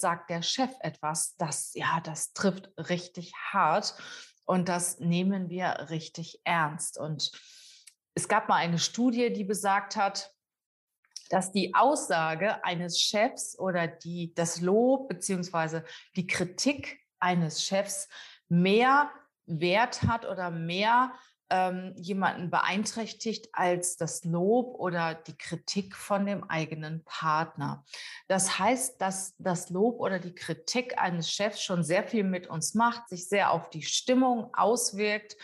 sagt der Chef etwas, das, ja, das trifft richtig hart und das nehmen wir richtig ernst. Und es gab mal eine Studie, die besagt hat, dass die Aussage eines Chefs oder die, das Lob beziehungsweise die Kritik eines Chefs mehr Wert hat oder mehr ähm, jemanden beeinträchtigt als das Lob oder die Kritik von dem eigenen Partner. Das heißt, dass das Lob oder die Kritik eines Chefs schon sehr viel mit uns macht, sich sehr auf die Stimmung auswirkt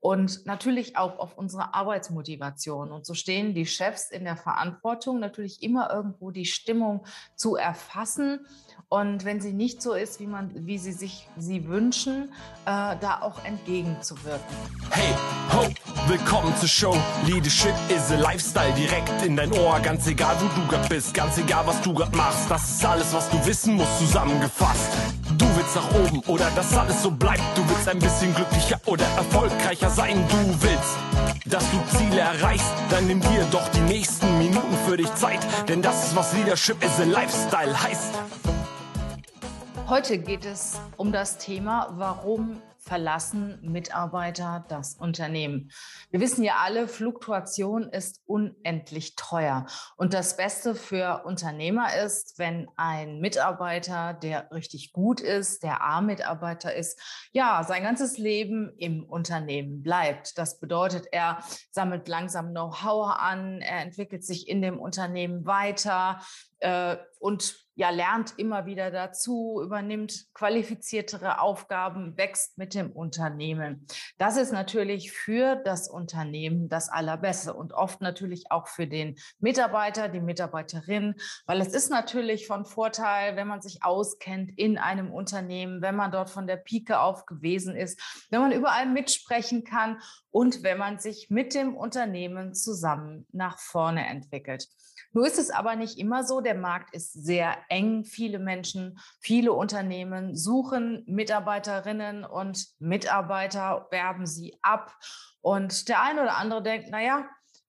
und natürlich auch auf unsere Arbeitsmotivation. Und so stehen die Chefs in der Verantwortung, natürlich immer irgendwo die Stimmung zu erfassen. Und wenn sie nicht so ist, wie, man, wie sie sich sie wünschen, äh, da auch entgegenzuwirken. Hey, ho, willkommen zur Show. Leadership is a Lifestyle direkt in dein Ohr. Ganz egal, wo du grad bist, ganz egal, was du grad machst. Das ist alles, was du wissen musst, zusammengefasst. Du willst nach oben oder dass alles so bleibt. Du willst ein bisschen glücklicher oder erfolgreicher sein. Du willst, dass du Ziele erreichst. Dann nimm dir doch die nächsten Minuten für dich Zeit. Denn das ist, was Leadership is a Lifestyle heißt. Heute geht es um das Thema, warum verlassen Mitarbeiter das Unternehmen. Wir wissen ja alle, Fluktuation ist unendlich teuer. Und das Beste für Unternehmer ist, wenn ein Mitarbeiter, der richtig gut ist, der A-Mitarbeiter ist, ja, sein ganzes Leben im Unternehmen bleibt. Das bedeutet, er sammelt langsam Know-how an, er entwickelt sich in dem Unternehmen weiter äh, und ja, lernt immer wieder dazu, übernimmt qualifiziertere Aufgaben, wächst mit dem Unternehmen. Das ist natürlich für das Unternehmen das Allerbeste und oft natürlich auch für den Mitarbeiter, die Mitarbeiterin, weil es ist natürlich von Vorteil, wenn man sich auskennt in einem Unternehmen, wenn man dort von der Pike auf gewesen ist, wenn man überall mitsprechen kann und wenn man sich mit dem Unternehmen zusammen nach vorne entwickelt. Nur ist es aber nicht immer so. Der Markt ist sehr eng. Viele Menschen, viele Unternehmen suchen Mitarbeiterinnen und Mitarbeiter, werben sie ab. Und der eine oder andere denkt, naja,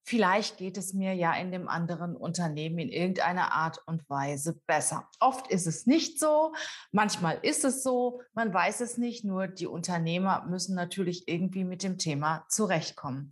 vielleicht geht es mir ja in dem anderen Unternehmen in irgendeiner Art und Weise besser. Oft ist es nicht so, manchmal ist es so, man weiß es nicht, nur die Unternehmer müssen natürlich irgendwie mit dem Thema zurechtkommen.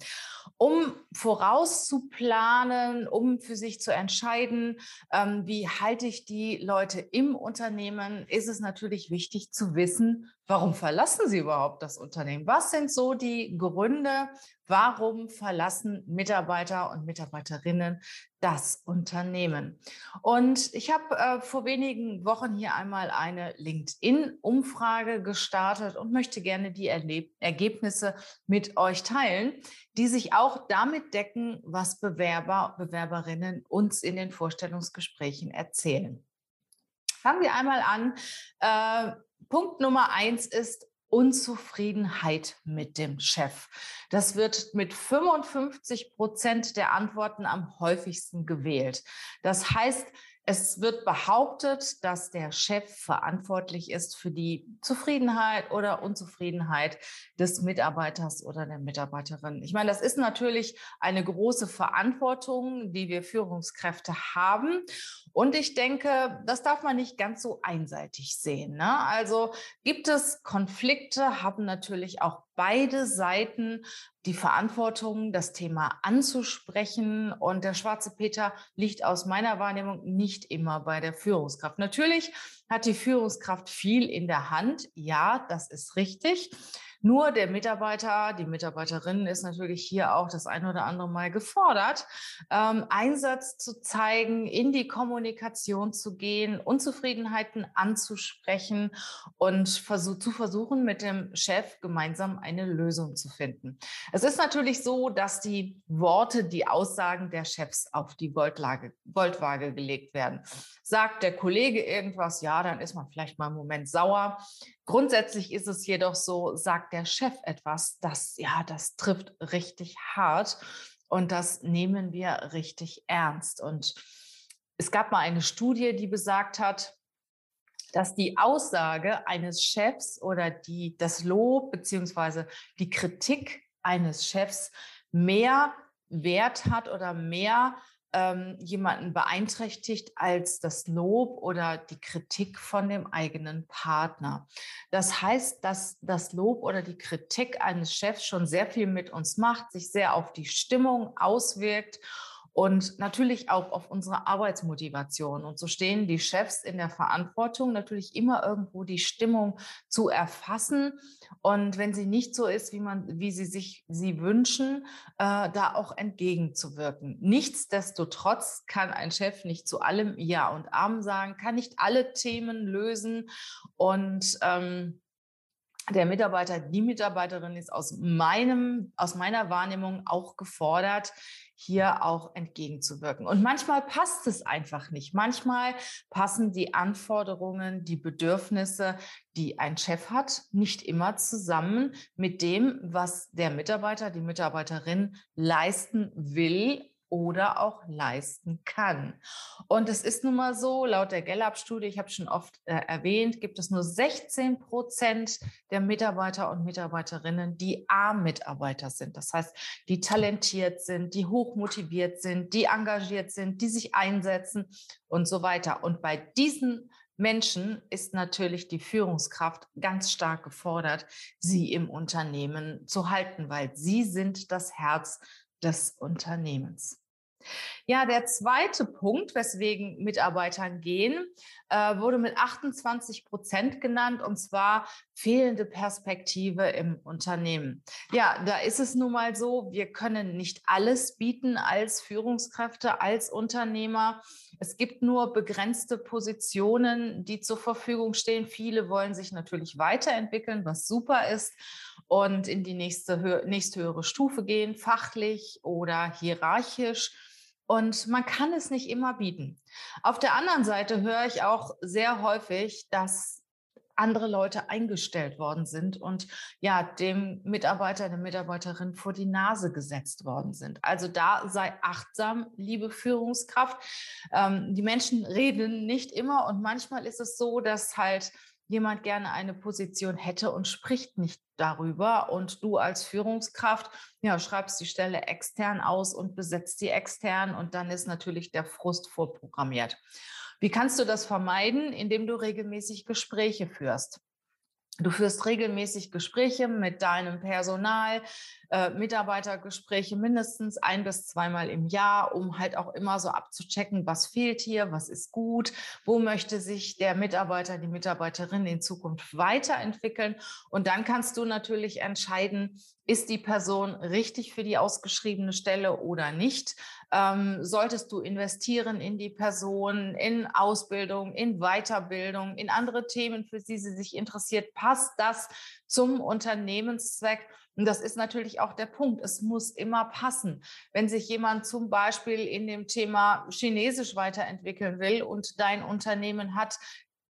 Um vorauszuplanen, um für sich zu entscheiden, ähm, wie halte ich die Leute im Unternehmen, ist es natürlich wichtig zu wissen, warum verlassen sie überhaupt das Unternehmen? Was sind so die Gründe, Warum verlassen Mitarbeiter und Mitarbeiterinnen das Unternehmen? Und ich habe äh, vor wenigen Wochen hier einmal eine LinkedIn-Umfrage gestartet und möchte gerne die Erleb Ergebnisse mit euch teilen, die sich auch damit decken, was Bewerber, Bewerberinnen uns in den Vorstellungsgesprächen erzählen. Fangen wir einmal an. Äh, Punkt Nummer eins ist, Unzufriedenheit mit dem Chef. Das wird mit 55 Prozent der Antworten am häufigsten gewählt. Das heißt, es wird behauptet, dass der Chef verantwortlich ist für die Zufriedenheit oder Unzufriedenheit des Mitarbeiters oder der Mitarbeiterin. Ich meine, das ist natürlich eine große Verantwortung, die wir Führungskräfte haben. Und ich denke, das darf man nicht ganz so einseitig sehen. Ne? Also gibt es Konflikte, haben natürlich auch beide Seiten die Verantwortung, das Thema anzusprechen. Und der schwarze Peter liegt aus meiner Wahrnehmung nicht immer bei der Führungskraft. Natürlich hat die Führungskraft viel in der Hand. Ja, das ist richtig. Nur der Mitarbeiter, die Mitarbeiterin ist natürlich hier auch das ein oder andere Mal gefordert, ähm, Einsatz zu zeigen, in die Kommunikation zu gehen, Unzufriedenheiten anzusprechen und versuch, zu versuchen, mit dem Chef gemeinsam eine Lösung zu finden. Es ist natürlich so, dass die Worte, die Aussagen der Chefs auf die Goldlage, Goldwaage gelegt werden. Sagt der Kollege irgendwas, ja, dann ist man vielleicht mal einen Moment sauer. Grundsätzlich ist es jedoch so, sagt der Chef etwas, das, ja, das trifft richtig hart und das nehmen wir richtig ernst. Und es gab mal eine Studie, die besagt hat, dass die Aussage eines Chefs oder die, das Lob beziehungsweise die Kritik eines Chefs mehr Wert hat oder mehr ähm, jemanden beeinträchtigt als das Lob oder die Kritik von dem eigenen Partner. Das heißt, dass das Lob oder die Kritik eines Chefs schon sehr viel mit uns macht, sich sehr auf die Stimmung auswirkt und natürlich auch auf unsere Arbeitsmotivation. Und so stehen die Chefs in der Verantwortung, natürlich immer irgendwo die Stimmung zu erfassen. Und wenn sie nicht so ist, wie man, wie sie sich sie wünschen, äh, da auch entgegenzuwirken. Nichtsdestotrotz kann ein Chef nicht zu allem Ja und Arm sagen, kann nicht alle Themen lösen und ähm, der Mitarbeiter, die Mitarbeiterin ist aus meinem, aus meiner Wahrnehmung auch gefordert, hier auch entgegenzuwirken. Und manchmal passt es einfach nicht. Manchmal passen die Anforderungen, die Bedürfnisse, die ein Chef hat, nicht immer zusammen mit dem, was der Mitarbeiter, die Mitarbeiterin leisten will oder auch leisten kann. Und es ist nun mal so, laut der Gallup-Studie, ich habe schon oft äh, erwähnt, gibt es nur 16 Prozent der Mitarbeiter und Mitarbeiterinnen, die A-Mitarbeiter sind. Das heißt, die talentiert sind, die hochmotiviert sind, die engagiert sind, die sich einsetzen und so weiter. Und bei diesen Menschen ist natürlich die Führungskraft ganz stark gefordert, sie im Unternehmen zu halten, weil sie sind das Herz des Unternehmens. Ja, der zweite Punkt, weswegen Mitarbeitern gehen, äh, wurde mit 28 Prozent genannt, und zwar fehlende Perspektive im Unternehmen. Ja, da ist es nun mal so, wir können nicht alles bieten als Führungskräfte, als Unternehmer. Es gibt nur begrenzte Positionen, die zur Verfügung stehen. Viele wollen sich natürlich weiterentwickeln, was super ist und in die nächste, nächsthöhere Stufe gehen, fachlich oder hierarchisch. Und man kann es nicht immer bieten. Auf der anderen Seite höre ich auch sehr häufig, dass andere Leute eingestellt worden sind und ja, dem Mitarbeiter, der Mitarbeiterin vor die Nase gesetzt worden sind. Also da sei achtsam, liebe Führungskraft. Ähm, die Menschen reden nicht immer und manchmal ist es so, dass halt jemand gerne eine Position hätte und spricht nicht darüber und du als Führungskraft ja schreibst die Stelle extern aus und besetzt sie extern und dann ist natürlich der Frust vorprogrammiert. Wie kannst du das vermeiden, indem du regelmäßig Gespräche führst? Du führst regelmäßig Gespräche mit deinem Personal, äh, Mitarbeitergespräche mindestens ein bis zweimal im Jahr, um halt auch immer so abzuchecken, was fehlt hier, was ist gut, wo möchte sich der Mitarbeiter, die Mitarbeiterin in Zukunft weiterentwickeln. Und dann kannst du natürlich entscheiden, ist die Person richtig für die ausgeschriebene Stelle oder nicht? Ähm, solltest du investieren in die Person, in Ausbildung, in Weiterbildung, in andere Themen, für die sie sich interessiert? Passt das zum Unternehmenszweck? Und das ist natürlich auch der Punkt. Es muss immer passen. Wenn sich jemand zum Beispiel in dem Thema Chinesisch weiterentwickeln will und dein Unternehmen hat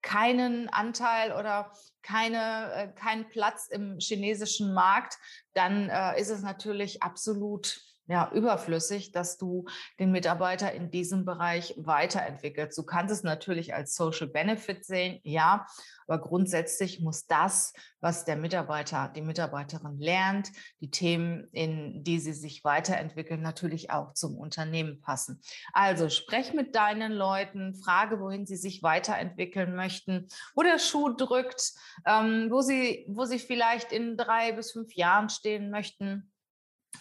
keinen Anteil oder keine, äh, keinen Platz im chinesischen Markt, dann äh, ist es natürlich absolut ja, überflüssig, dass du den Mitarbeiter in diesem Bereich weiterentwickelst. Du kannst es natürlich als Social Benefit sehen, ja, aber grundsätzlich muss das, was der Mitarbeiter, die Mitarbeiterin lernt, die Themen, in die sie sich weiterentwickeln, natürlich auch zum Unternehmen passen. Also sprech mit deinen Leuten, frage, wohin sie sich weiterentwickeln möchten, wo der Schuh drückt, ähm, wo sie, wo sie vielleicht in drei bis fünf Jahren stehen möchten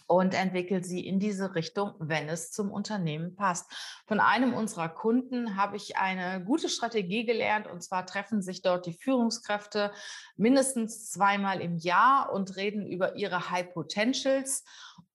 und entwickelt sie in diese Richtung, wenn es zum Unternehmen passt. Von einem unserer Kunden habe ich eine gute Strategie gelernt und zwar treffen sich dort die Führungskräfte mindestens zweimal im Jahr und reden über ihre High Potentials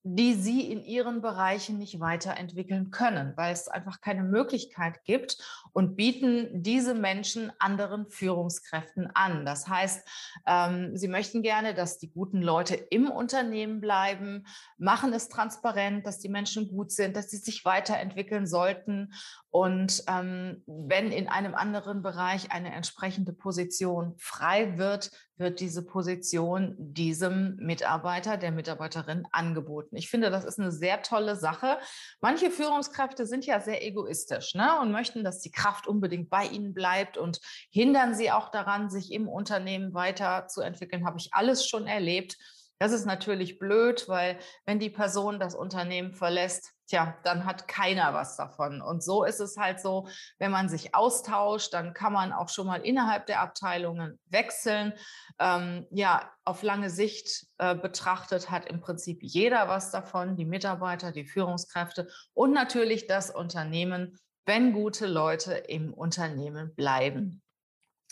die sie in ihren Bereichen nicht weiterentwickeln können, weil es einfach keine Möglichkeit gibt und bieten diese Menschen anderen Führungskräften an. Das heißt, ähm, sie möchten gerne, dass die guten Leute im Unternehmen bleiben, machen es transparent, dass die Menschen gut sind, dass sie sich weiterentwickeln sollten. Und ähm, wenn in einem anderen Bereich eine entsprechende Position frei wird, wird diese Position diesem Mitarbeiter, der Mitarbeiterin angeboten. Ich finde, das ist eine sehr tolle Sache. Manche Führungskräfte sind ja sehr egoistisch ne, und möchten, dass die Kraft unbedingt bei ihnen bleibt und hindern sie auch daran, sich im Unternehmen weiterzuentwickeln. Habe ich alles schon erlebt. Das ist natürlich blöd, weil wenn die Person das Unternehmen verlässt, tja, dann hat keiner was davon. Und so ist es halt so, wenn man sich austauscht, dann kann man auch schon mal innerhalb der Abteilungen wechseln. Ähm, ja, auf lange Sicht äh, betrachtet hat im Prinzip jeder was davon, die Mitarbeiter, die Führungskräfte und natürlich das Unternehmen, wenn gute Leute im Unternehmen bleiben.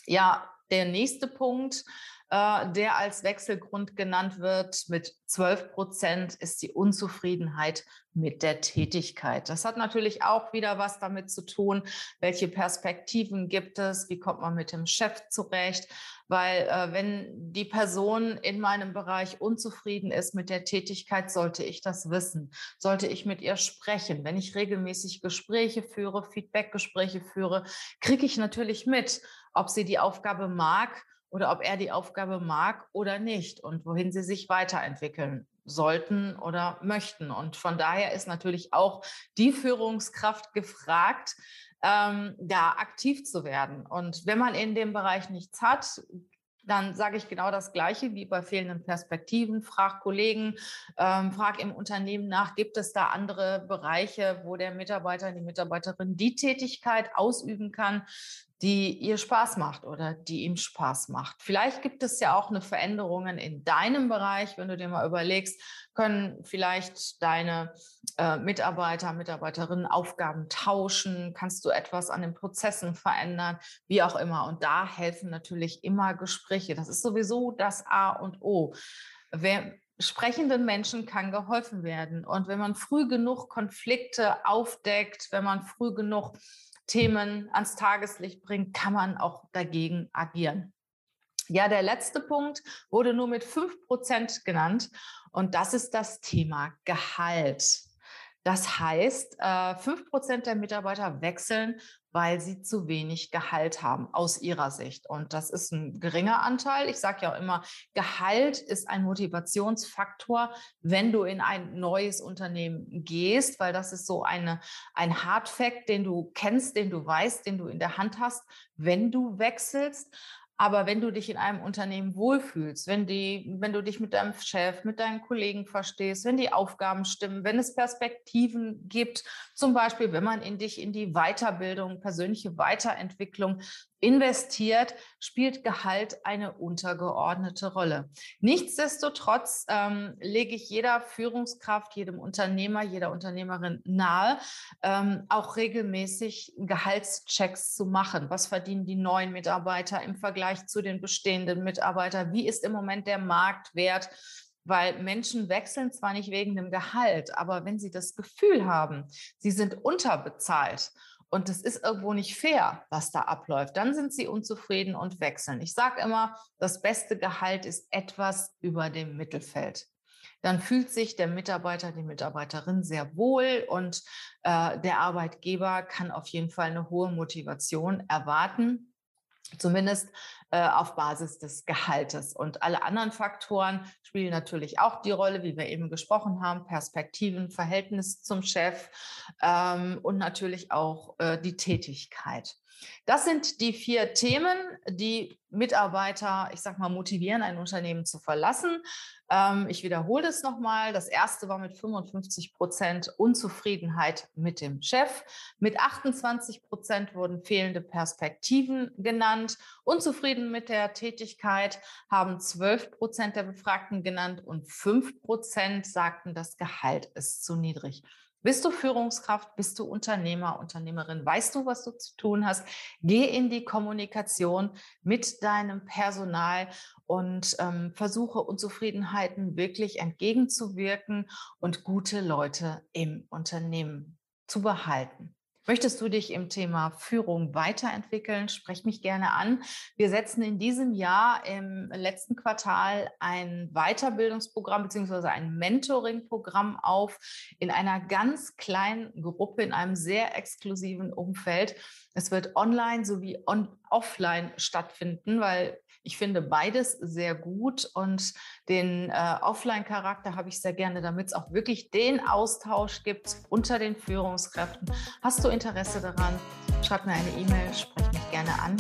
Ja, der nächste Punkt, äh, der als Wechselgrund genannt wird mit 12 Prozent, ist die Unzufriedenheit mit der Tätigkeit. Das hat natürlich auch wieder was damit zu tun, welche Perspektiven gibt es, wie kommt man mit dem Chef zurecht, weil äh, wenn die Person in meinem Bereich unzufrieden ist mit der Tätigkeit, sollte ich das wissen, sollte ich mit ihr sprechen. Wenn ich regelmäßig Gespräche führe, Feedbackgespräche führe, kriege ich natürlich mit, ob sie die Aufgabe mag oder ob er die Aufgabe mag oder nicht und wohin sie sich weiterentwickeln sollten oder möchten. Und von daher ist natürlich auch die Führungskraft gefragt, ähm, da aktiv zu werden. Und wenn man in dem Bereich nichts hat, dann sage ich genau das Gleiche wie bei fehlenden Perspektiven. Frag Kollegen, ähm, frag im Unternehmen nach, gibt es da andere Bereiche, wo der Mitarbeiter, die Mitarbeiterin die Tätigkeit ausüben kann, die ihr Spaß macht oder die ihm Spaß macht. Vielleicht gibt es ja auch eine Veränderungen in deinem Bereich, wenn du dir mal überlegst, können vielleicht deine äh, Mitarbeiter, Mitarbeiterinnen Aufgaben tauschen, kannst du etwas an den Prozessen verändern, wie auch immer. Und da helfen natürlich immer Gespräche. Das ist sowieso das A und O. Wer, sprechenden Menschen kann geholfen werden. Und wenn man früh genug Konflikte aufdeckt, wenn man früh genug Themen ans Tageslicht bringt, kann man auch dagegen agieren. Ja, der letzte Punkt wurde nur mit 5% genannt und das ist das Thema Gehalt. Das heißt, 5% äh, der Mitarbeiter wechseln, weil sie zu wenig Gehalt haben aus ihrer Sicht. Und das ist ein geringer Anteil. Ich sage ja auch immer, Gehalt ist ein Motivationsfaktor, wenn du in ein neues Unternehmen gehst, weil das ist so eine, ein Hardfact, den du kennst, den du weißt, den du in der Hand hast, wenn du wechselst. Aber wenn du dich in einem Unternehmen wohlfühlst, wenn, die, wenn du dich mit deinem Chef, mit deinen Kollegen verstehst, wenn die Aufgaben stimmen, wenn es Perspektiven gibt, zum Beispiel, wenn man in dich in die Weiterbildung, persönliche Weiterentwicklung investiert, spielt Gehalt eine untergeordnete Rolle. Nichtsdestotrotz ähm, lege ich jeder Führungskraft, jedem Unternehmer, jeder Unternehmerin nahe, ähm, auch regelmäßig Gehaltschecks zu machen. Was verdienen die neuen Mitarbeiter im Vergleich zu den bestehenden Mitarbeitern? Wie ist im Moment der Marktwert? weil Menschen wechseln zwar nicht wegen dem Gehalt, aber wenn sie das Gefühl haben, sie sind unterbezahlt und es ist irgendwo nicht fair, was da abläuft, dann sind sie unzufrieden und wechseln. Ich sage immer, das beste Gehalt ist etwas über dem Mittelfeld. Dann fühlt sich der Mitarbeiter, die Mitarbeiterin sehr wohl und äh, der Arbeitgeber kann auf jeden Fall eine hohe Motivation erwarten. Zumindest äh, auf Basis des Gehaltes. Und alle anderen Faktoren spielen natürlich auch die Rolle, wie wir eben gesprochen haben, Perspektiven, Verhältnis zum Chef ähm, und natürlich auch äh, die Tätigkeit. Das sind die vier Themen, die Mitarbeiter, ich sag mal, motivieren, ein Unternehmen zu verlassen. Ähm, ich wiederhole es nochmal. Das erste war mit 55 Prozent Unzufriedenheit mit dem Chef. Mit 28 Prozent wurden fehlende Perspektiven genannt. Unzufrieden mit der Tätigkeit haben 12 Prozent der Befragten genannt und 5 Prozent sagten, das Gehalt ist zu niedrig. Bist du Führungskraft? Bist du Unternehmer, Unternehmerin? Weißt du, was du zu tun hast? Geh in die Kommunikation mit deinem Personal und ähm, versuche Unzufriedenheiten wirklich entgegenzuwirken und gute Leute im Unternehmen zu behalten. Möchtest du dich im Thema Führung weiterentwickeln? Sprech mich gerne an. Wir setzen in diesem Jahr im letzten Quartal ein Weiterbildungsprogramm beziehungsweise ein Mentoring-Programm auf in einer ganz kleinen Gruppe, in einem sehr exklusiven Umfeld. Es wird online sowie on offline stattfinden, weil ich finde beides sehr gut und den äh, Offline-Charakter habe ich sehr gerne, damit es auch wirklich den Austausch gibt unter den Führungskräften. Hast du Interesse daran? Schreib mir eine E-Mail, sprich mich gerne an.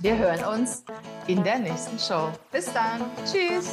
Wir hören uns in der nächsten Show. Bis dann. Tschüss.